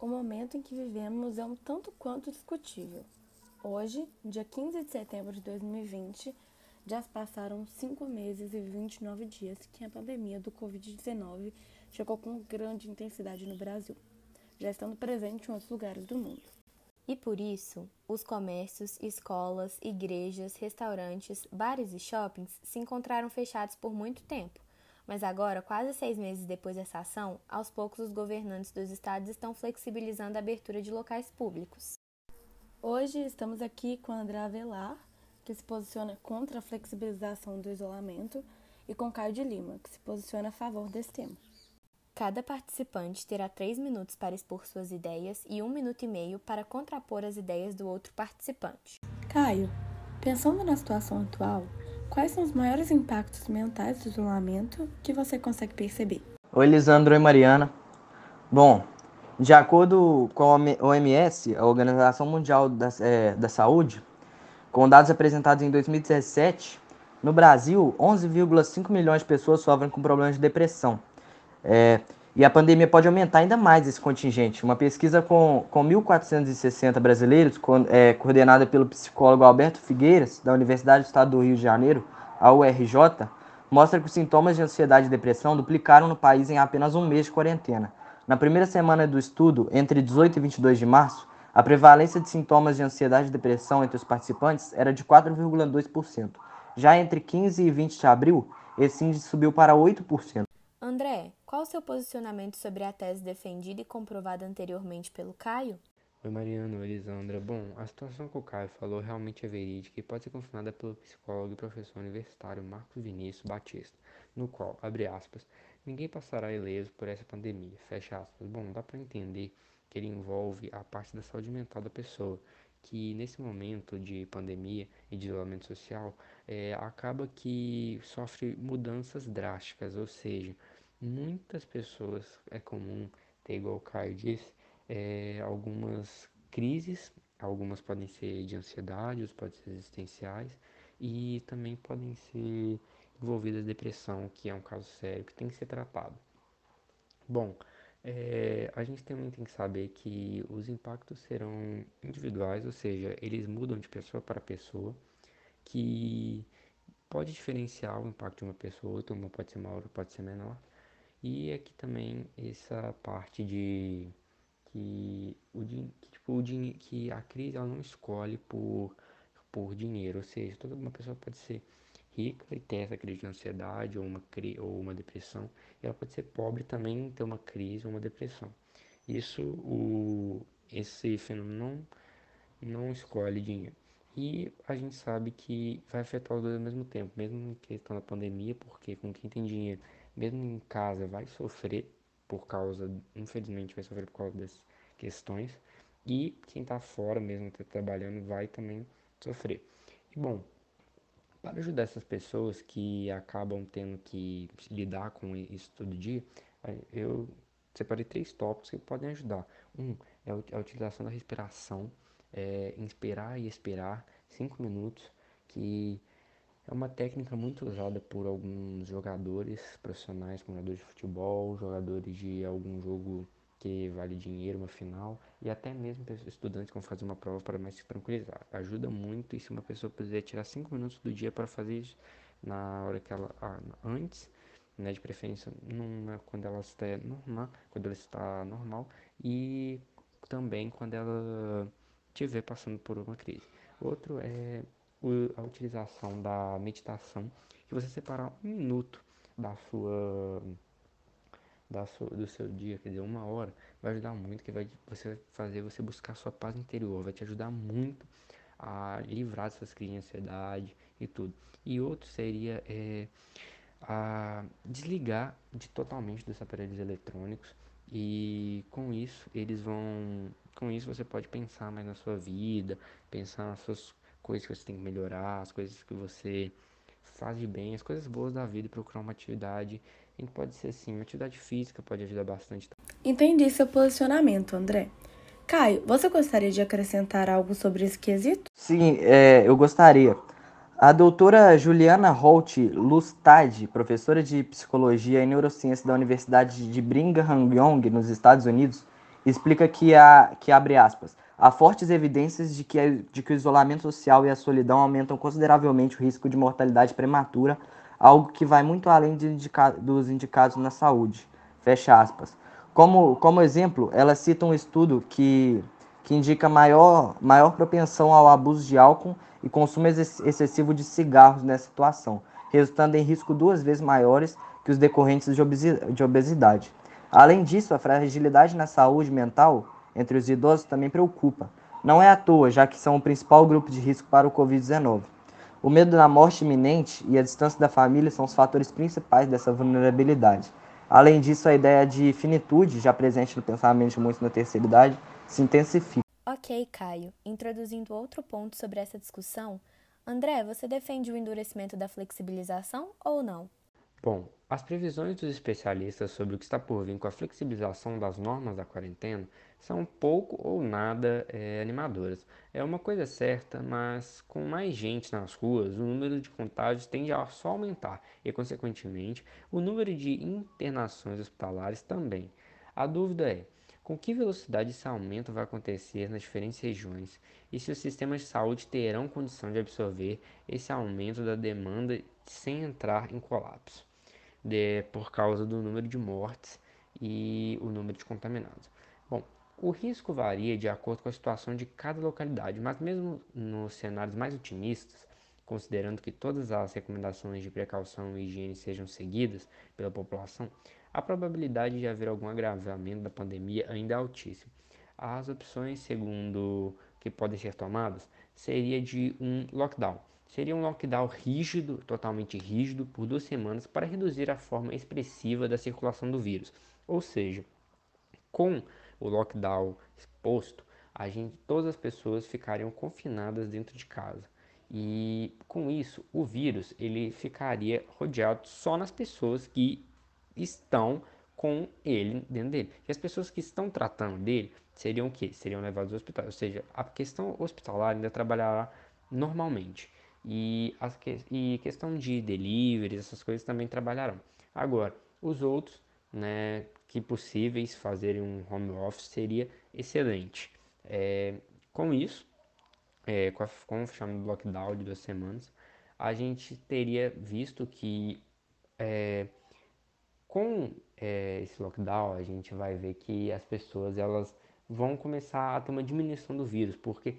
O momento em que vivemos é um tanto quanto discutível. Hoje, dia 15 de setembro de 2020, já passaram 5 meses e 29 dias que a pandemia do Covid-19 chegou com grande intensidade no Brasil, já estando presente em outros lugares do mundo. E por isso, os comércios, escolas, igrejas, restaurantes, bares e shoppings se encontraram fechados por muito tempo mas agora, quase seis meses depois dessa ação, aos poucos os governantes dos estados estão flexibilizando a abertura de locais públicos. Hoje estamos aqui com André Avelar, que se posiciona contra a flexibilização do isolamento, e com Caio de Lima, que se posiciona a favor desse tema. Cada participante terá três minutos para expor suas ideias e um minuto e meio para contrapor as ideias do outro participante. Caio, pensando na situação atual, Quais são os maiores impactos mentais do isolamento que você consegue perceber? Oi, Lisandro e Mariana. Bom, de acordo com a OMS, a Organização Mundial da, é, da Saúde, com dados apresentados em 2017, no Brasil, 11,5 milhões de pessoas sofrem com problemas de depressão. É, e a pandemia pode aumentar ainda mais esse contingente. Uma pesquisa com, com 1.460 brasileiros, com, é, coordenada pelo psicólogo Alberto Figueiras, da Universidade do Estado do Rio de Janeiro, a URJ, mostra que os sintomas de ansiedade e depressão duplicaram no país em apenas um mês de quarentena. Na primeira semana do estudo, entre 18 e 22 de março, a prevalência de sintomas de ansiedade e depressão entre os participantes era de 4,2%. Já entre 15 e 20 de abril, esse índice subiu para 8%. André, qual o seu posicionamento sobre a tese defendida e comprovada anteriormente pelo Caio? Oi, Mariano, Elisandra. Bom, a situação que o Caio falou realmente é verídica e pode ser confirmada pelo psicólogo e professor universitário Marcos Vinícius Batista, no qual, abre aspas, ninguém passará ileso por essa pandemia, fecha aspas. Bom, dá para entender que ele envolve a parte da saúde mental da pessoa, que nesse momento de pandemia e de isolamento social, é, acaba que sofre mudanças drásticas, ou seja, muitas pessoas é comum ter, igual o Caio disse, é, algumas crises, algumas podem ser de ansiedade, outras podem ser existenciais e também podem ser envolvidas depressão, que é um caso sério que tem que ser tratado. Bom, é, a gente também tem que saber que os impactos serão individuais, ou seja, eles mudam de pessoa para pessoa, que pode diferenciar o impacto de uma pessoa outra, uma pode ser maior, pode ser menor, e aqui também essa parte de que o que, tipo, o que a crise ela não escolhe por por dinheiro, ou seja, toda uma pessoa pode ser rica e ter essa crise de ansiedade ou uma ou uma depressão, e ela pode ser pobre também e ter uma crise ou uma depressão. Isso o esse fenômeno não não escolhe dinheiro. E a gente sabe que vai afetar os dois ao mesmo tempo, mesmo em questão da pandemia, porque com quem tem dinheiro mesmo em casa, vai sofrer por causa, infelizmente, vai sofrer por causa dessas questões. E quem está fora, mesmo tá trabalhando, vai também sofrer. E bom, para ajudar essas pessoas que acabam tendo que lidar com isso todo dia, eu separei três tópicos que podem ajudar. Um é a utilização da respiração, é, inspirar e expirar cinco minutos, que é uma técnica muito usada por alguns jogadores profissionais, como jogadores de futebol, jogadores de algum jogo que vale dinheiro, uma final, e até mesmo estudantes que vão fazer uma prova para mais se tranquilizar. Ajuda muito e se uma pessoa puder tirar 5 minutos do dia para fazer isso na hora que ela. Ah, antes, né, de preferência numa, quando ela está normal, quando ela está normal, e também quando ela estiver passando por uma crise. Outro é a utilização da meditação, que você separar um minuto da sua, da sua, do seu dia, quer dizer, uma hora, vai ajudar muito, que vai você fazer você buscar sua paz interior, vai te ajudar muito a livrar dessas crises de ansiedade e tudo. E outro seria é, a desligar de totalmente dos aparelhos eletrônicos e com isso eles vão com isso você pode pensar mais na sua vida pensar nas suas coisas que você tem que melhorar, as coisas que você faz de bem, as coisas boas da vida e procurar uma atividade. A gente pode ser assim, uma atividade física pode ajudar bastante. Entendi seu posicionamento, André. Caio, você gostaria de acrescentar algo sobre esse quesito? Sim, é, eu gostaria. A doutora Juliana Holt Lustad, professora de Psicologia e Neurociência da Universidade de Brigham Young, nos Estados Unidos, explica que, há, que abre aspas, há fortes evidências de que, de que o isolamento social e a solidão aumentam consideravelmente o risco de mortalidade prematura, algo que vai muito além indica, dos indicados na saúde. Fecha aspas. Como, como exemplo, ela cita um estudo que, que indica maior, maior propensão ao abuso de álcool e consumo excessivo de cigarros nessa situação, resultando em risco duas vezes maiores que os decorrentes de obesidade. Além disso, a fragilidade na saúde mental entre os idosos também preocupa. Não é à toa, já que são o principal grupo de risco para o Covid-19. O medo da morte iminente e a distância da família são os fatores principais dessa vulnerabilidade. Além disso, a ideia de finitude, já presente no pensamento de muitos na terceira idade, se intensifica. Ok, Caio. Introduzindo outro ponto sobre essa discussão, André, você defende o endurecimento da flexibilização ou não? Bom, as previsões dos especialistas sobre o que está por vir com a flexibilização das normas da quarentena são pouco ou nada é, animadoras. É uma coisa certa, mas com mais gente nas ruas, o número de contágios tende a só aumentar e, consequentemente, o número de internações hospitalares também. A dúvida é: com que velocidade esse aumento vai acontecer nas diferentes regiões e se os sistemas de saúde terão condição de absorver esse aumento da demanda sem entrar em colapso? De, por causa do número de mortes e o número de contaminados. Bom, o risco varia de acordo com a situação de cada localidade, mas mesmo nos cenários mais otimistas, considerando que todas as recomendações de precaução e higiene sejam seguidas pela população, a probabilidade de haver algum agravamento da pandemia ainda é altíssima. As opções, segundo que podem ser tomadas, seria de um lockdown, seria um lockdown rígido, totalmente rígido, por duas semanas para reduzir a forma expressiva da circulação do vírus. Ou seja, com o lockdown exposto, a gente, todas as pessoas ficariam confinadas dentro de casa. E com isso, o vírus ele ficaria rodeado só nas pessoas que estão com ele dentro dele. E as pessoas que estão tratando dele seriam o quê? Seriam levadas ao hospital. Ou seja, a questão hospitalar ainda trabalhará normalmente. E, as que, e questão de delivery, essas coisas também trabalharão. Agora, os outros, né, que possíveis fazerem um home office seria excelente. É, com isso, é, com, a, com o fechamento do lockdown de duas semanas, a gente teria visto que é, com é, esse lockdown a gente vai ver que as pessoas elas vão começar a ter uma diminuição do vírus, porque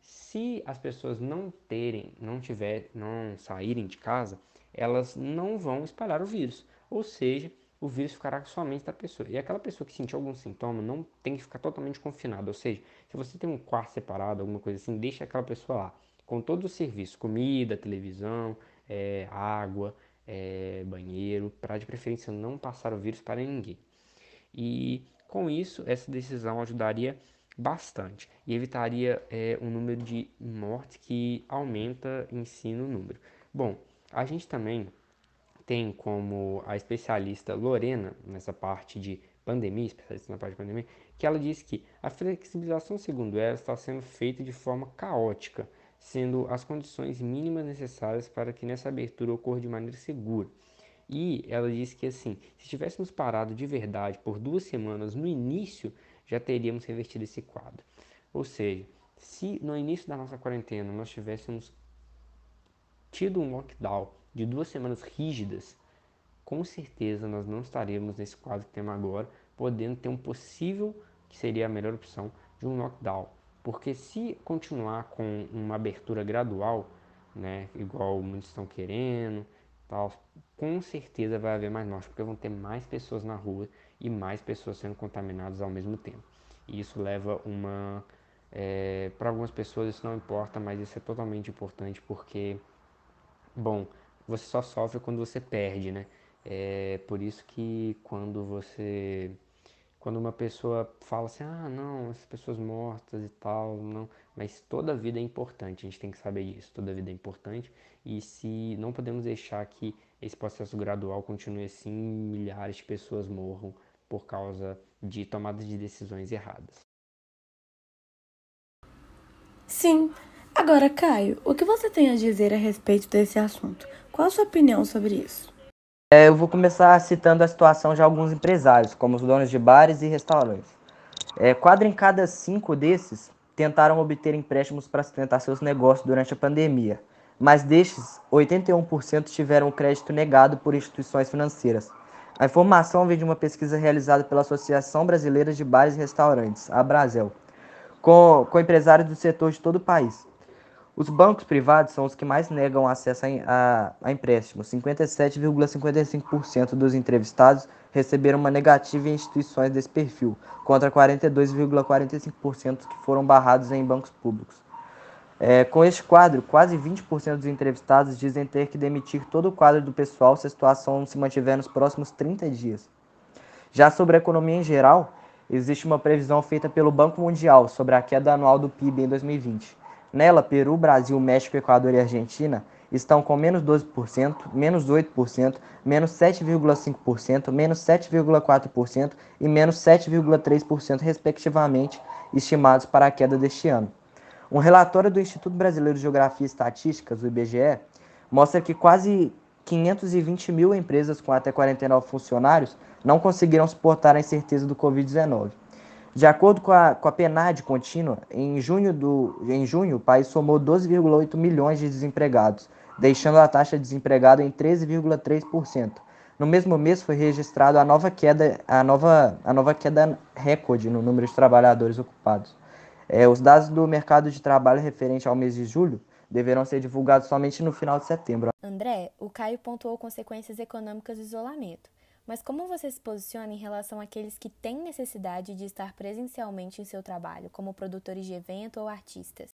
se as pessoas não terem, não tiver, não saírem de casa, elas não vão espalhar o vírus. Ou seja, o vírus ficará somente da pessoa. E aquela pessoa que sentir algum sintoma não tem que ficar totalmente confinada. Ou seja, se você tem um quarto separado, alguma coisa assim, deixa aquela pessoa lá, com todos os serviços, comida, televisão, é, água, é, banheiro, para de preferência não passar o vírus para ninguém. E com isso, essa decisão ajudaria bastante e evitaria é, um número de mortes que aumenta em si no número. Bom, a gente também tem como a especialista Lorena nessa parte de pandemia, especialista na parte de pandemia, que ela diz que a flexibilização, segundo ela, está sendo feita de forma caótica, sendo as condições mínimas necessárias para que nessa abertura ocorra de maneira segura. E ela diz que assim, se tivéssemos parado de verdade por duas semanas no início já teríamos revertido esse quadro. Ou seja, se no início da nossa quarentena nós tivéssemos tido um lockdown de duas semanas rígidas, com certeza nós não estaríamos nesse quadro que temos agora, podendo ter um possível, que seria a melhor opção, de um lockdown. Porque se continuar com uma abertura gradual, né, igual muitos estão querendo, tal, com certeza vai haver mais mortes, porque vão ter mais pessoas na rua e mais pessoas sendo contaminadas ao mesmo tempo. E isso leva uma. É, para algumas pessoas isso não importa, mas isso é totalmente importante porque, bom, você só sofre quando você perde, né? É por isso que quando você. Quando uma pessoa fala assim, ah, não, essas pessoas mortas e tal, não. Mas toda vida é importante, a gente tem que saber disso. Toda vida é importante. E se não podemos deixar que esse processo gradual continue assim, milhares de pessoas morram por causa de tomadas de decisões erradas. Sim. Agora, Caio, o que você tem a dizer a respeito desse assunto? Qual a sua opinião sobre isso? É, eu vou começar citando a situação de alguns empresários, como os donos de bares e restaurantes. É, quatro em cada cinco desses tentaram obter empréstimos para sustentar seus negócios durante a pandemia, mas destes, 81% tiveram crédito negado por instituições financeiras. A informação vem de uma pesquisa realizada pela Associação Brasileira de Bares e Restaurantes, a Brasel, com, com empresários do setor de todo o país. Os bancos privados são os que mais negam acesso a, a, a empréstimos. 57,55% dos entrevistados receberam uma negativa em instituições desse perfil, contra 42,45% que foram barrados em bancos públicos. É, com este quadro, quase 20% dos entrevistados dizem ter que demitir todo o quadro do pessoal se a situação se mantiver nos próximos 30 dias. Já sobre a economia em geral, existe uma previsão feita pelo Banco Mundial sobre a queda anual do PIB em 2020. Nela, Peru, Brasil, México, Equador e Argentina estão com menos 12%, menos 8%, menos 7,5%, menos 7,4% e menos 7,3%, respectivamente, estimados para a queda deste ano. Um relatório do Instituto Brasileiro de Geografia e Estatísticas, o IBGE, mostra que quase 520 mil empresas com até 49 funcionários não conseguiram suportar a incerteza do Covid-19. De acordo com a, com a PNAD contínua, em junho, do, em junho o país somou 12,8 milhões de desempregados, deixando a taxa de desempregado em 13,3%. No mesmo mês foi registrada a nova queda, a nova, a nova queda recorde no número de trabalhadores ocupados. É, os dados do mercado de trabalho referente ao mês de julho deverão ser divulgados somente no final de setembro. André, o Caio pontuou consequências econômicas do isolamento. Mas como você se posiciona em relação àqueles que têm necessidade de estar presencialmente em seu trabalho, como produtores de evento ou artistas?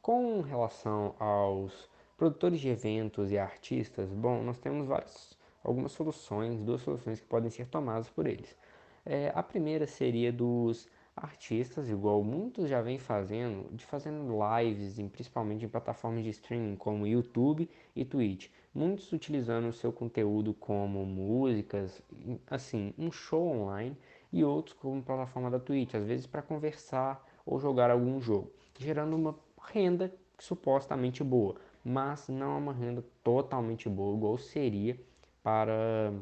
Com relação aos produtores de eventos e artistas, bom, nós temos várias, algumas soluções, duas soluções que podem ser tomadas por eles. É, a primeira seria dos artistas, igual muitos já vêm fazendo, de fazendo lives, em, principalmente em plataformas de streaming como YouTube e Twitch. Muitos utilizando o seu conteúdo como músicas, assim, um show online, e outros como plataforma da Twitch, às vezes para conversar ou jogar algum jogo, gerando uma renda supostamente boa, mas não é uma renda totalmente boa, igual seria para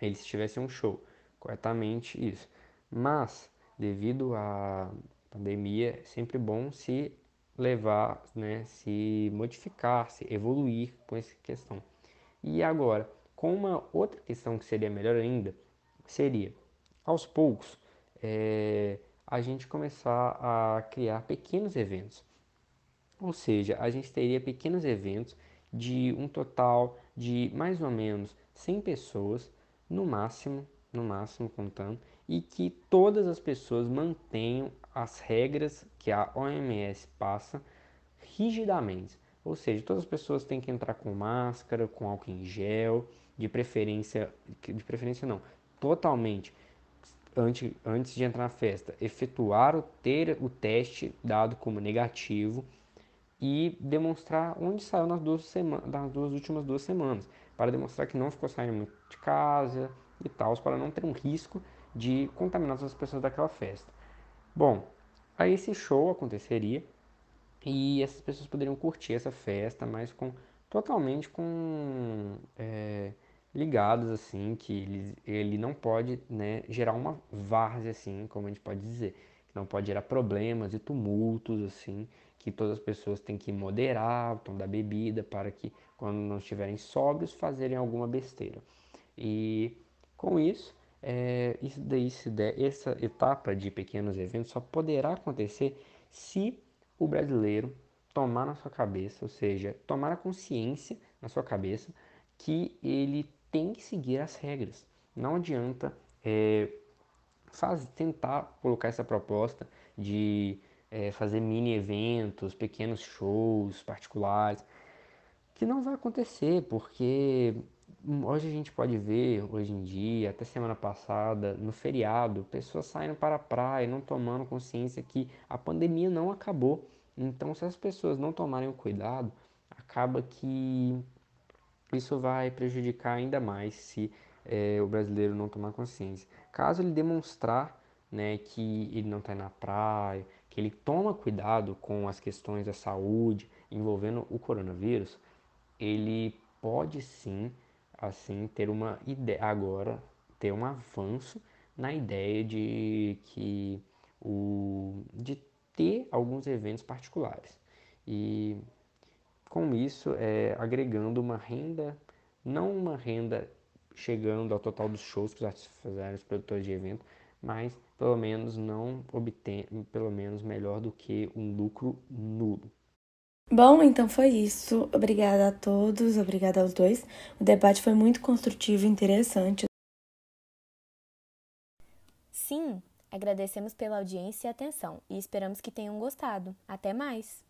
eles tivessem um show. Corretamente isso. Mas devido à pandemia, é sempre bom se levar, né, se modificar, se evoluir com essa questão. E agora, com uma outra questão que seria melhor ainda, seria, aos poucos, é, a gente começar a criar pequenos eventos. Ou seja, a gente teria pequenos eventos de um total de mais ou menos 100 pessoas, no máximo, no máximo contando, e que todas as pessoas mantenham as regras que a OMS passa rigidamente. Ou seja, todas as pessoas têm que entrar com máscara, com álcool em gel, de preferência, de preferência não, totalmente antes, antes de entrar na festa, efetuar o ter o teste dado como negativo e demonstrar onde saiu nas duas, semanas, nas duas últimas duas semanas, para demonstrar que não ficou saindo muito de casa e tal, para não ter um risco de contaminar as pessoas daquela festa. Bom, aí esse show aconteceria e essas pessoas poderiam curtir essa festa, mas com totalmente com é, ligados assim que ele, ele não pode né, gerar uma várzea assim, como a gente pode dizer, que não pode gerar problemas e tumultos assim, que todas as pessoas têm que moderar o tom da bebida para que quando não estiverem sóbrios fazerem alguma besteira. E com isso é, isso daí, se der, essa etapa de pequenos eventos só poderá acontecer se o brasileiro tomar na sua cabeça, ou seja, tomar a consciência na sua cabeça que ele tem que seguir as regras. Não adianta é, faz, tentar colocar essa proposta de é, fazer mini eventos, pequenos shows particulares, que não vai acontecer, porque Hoje a gente pode ver, hoje em dia, até semana passada, no feriado, pessoas saindo para a praia, não tomando consciência que a pandemia não acabou. Então, se as pessoas não tomarem o cuidado, acaba que isso vai prejudicar ainda mais se é, o brasileiro não tomar consciência. Caso ele demonstrar né, que ele não está na praia, que ele toma cuidado com as questões da saúde envolvendo o coronavírus, ele pode sim assim ter uma ideia agora ter um avanço na ideia de que alguns eventos particulares. E com isso, é, agregando uma renda, não uma renda chegando ao total dos shows que os artistas fizeram, os produtores de evento, mas pelo menos não obtém, pelo menos melhor do que um lucro nulo. Bom, então foi isso. Obrigada a todos, obrigada aos dois. O debate foi muito construtivo e interessante. Sim, agradecemos pela audiência e atenção e esperamos que tenham gostado. Até mais!